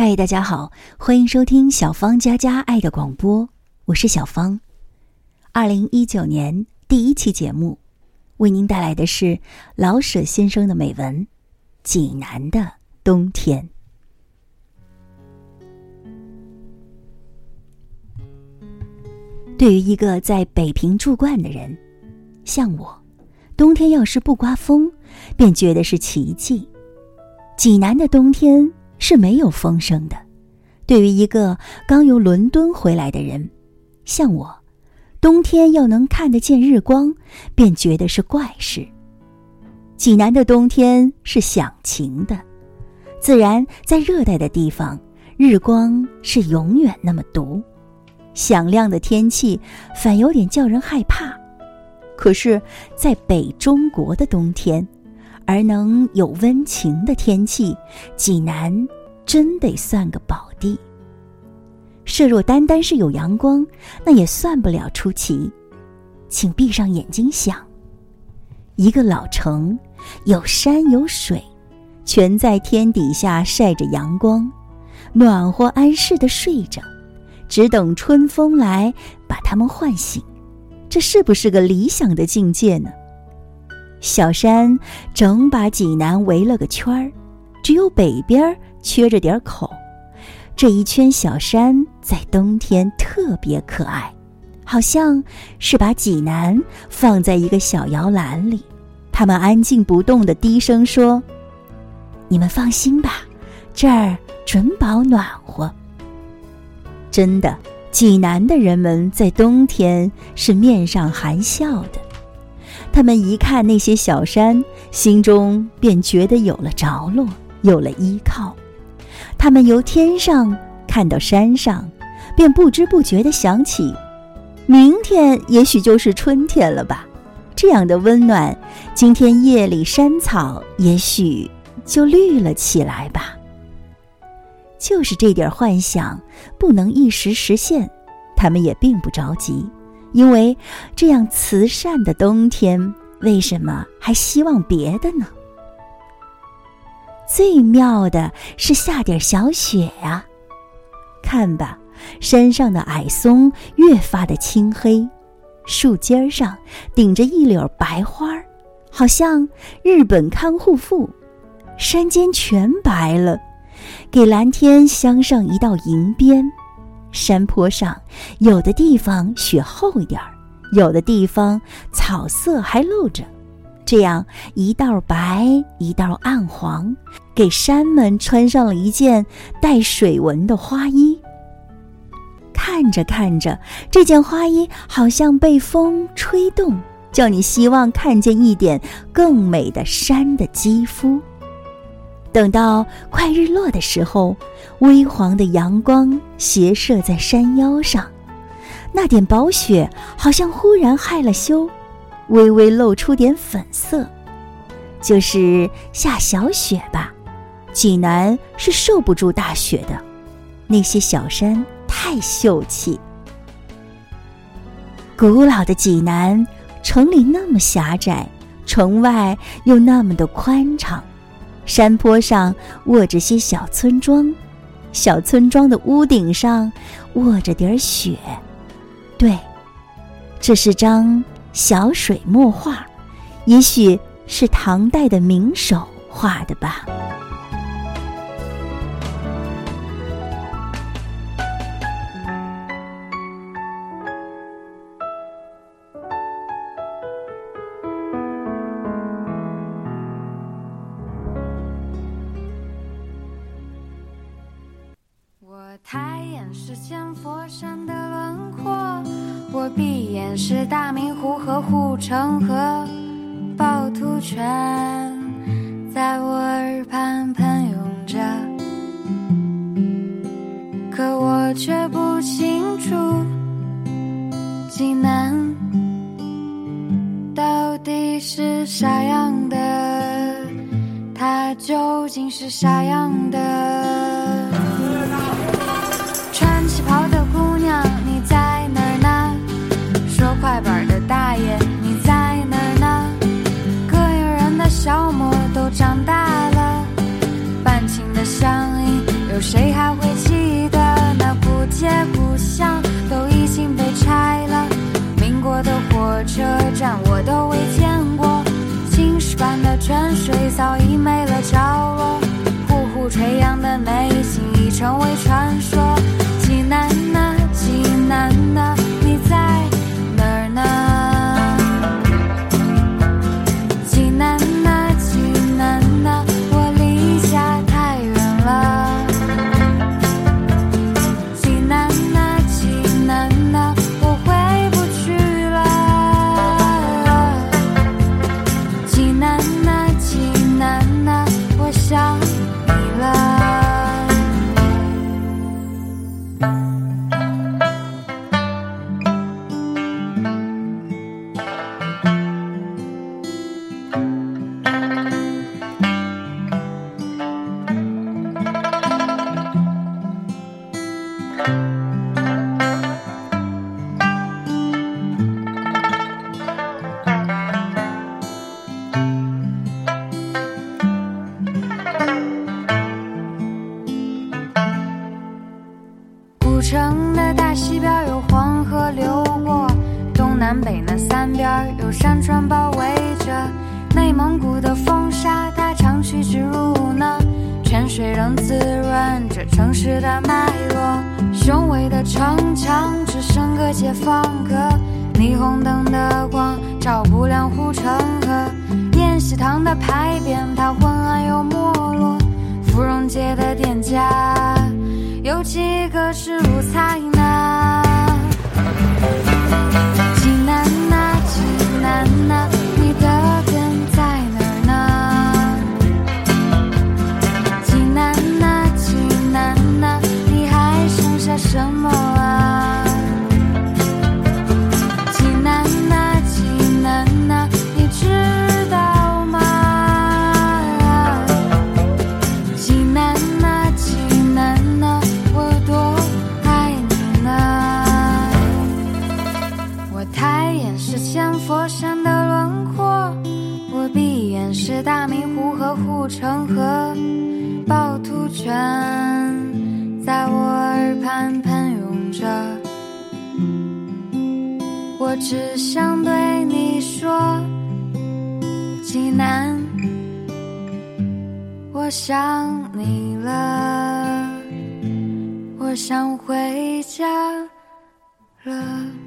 嗨，大家好，欢迎收听小芳家家爱的广播，我是小芳。二零一九年第一期节目，为您带来的是老舍先生的美文《济南的冬天》。对于一个在北平住惯的人，像我，冬天要是不刮风，便觉得是奇迹。济南的冬天。是没有风声的。对于一个刚由伦敦回来的人，像我，冬天要能看得见日光，便觉得是怪事。济南的冬天是响晴的，自然在热带的地方，日光是永远那么毒，响亮的天气反有点叫人害怕。可是，在北中国的冬天。而能有温情的天气，济南真得算个宝地。设若单单是有阳光，那也算不了出奇。请闭上眼睛想，一个老城，有山有水，全在天底下晒着阳光，暖和安适的睡着，只等春风来把他们唤醒。这是不是个理想的境界呢？小山整把济南围了个圈儿，只有北边缺着点口。这一圈小山在冬天特别可爱，好像是把济南放在一个小摇篮里。他们安静不动的低声说：“你们放心吧，这儿准保暖和。”真的，济南的人们在冬天是面上含笑的。他们一看那些小山，心中便觉得有了着落，有了依靠。他们由天上看到山上，便不知不觉地想起，明天也许就是春天了吧？这样的温暖，今天夜里山草也许就绿了起来吧。就是这点幻想，不能一时实现，他们也并不着急。因为这样慈善的冬天，为什么还希望别的呢？最妙的是下点小雪呀！看吧，山上的矮松越发的青黑，树尖上顶着一绺白花儿，好像日本看护妇。山间全白了，给蓝天镶上一道银边。山坡上，有的地方雪厚一点儿，有的地方草色还露着，这样一道白一道暗黄，给山们穿上了一件带水纹的花衣。看着看着，这件花衣好像被风吹动，叫你希望看见一点更美的山的肌肤。等到快日落的时候，微黄的阳光斜射在山腰上，那点薄雪好像忽然害了羞，微微露出点粉色，就是下小雪吧。济南是受不住大雪的，那些小山太秀气。古老的济南，城里那么狭窄，城外又那么的宽敞。山坡上卧着些小村庄，小村庄的屋顶上卧着点雪。对，这是张小水墨画，也许是唐代的名手画的吧。抬眼是见佛山的轮廓，我闭眼是大明湖和护城河，趵突泉在我耳畔喷涌着，可我却不清楚济南到底是啥样的，它究竟是啥样的？大爷，你在哪儿呢？膈应人的小魔都长大了，半情的乡音有谁还会记得那古街古巷都已经被拆了？民国的火车站我都未见过，青石板的泉水早已没了着落，呼呼垂杨的内心已成为传有山川包围着。内蒙古的风沙它常趋之如呢，泉水仍滋润着城市的脉络。雄伟的城墙只剩个解放阁，霓虹灯的光照不亮护城河。宴席堂的牌匾它昏暗又没落，芙蓉街的店家。有几个是如菜是大明湖和护城河，趵突泉在我耳畔喷涌着。我只想对你说，济南。我想你了，我想回家了。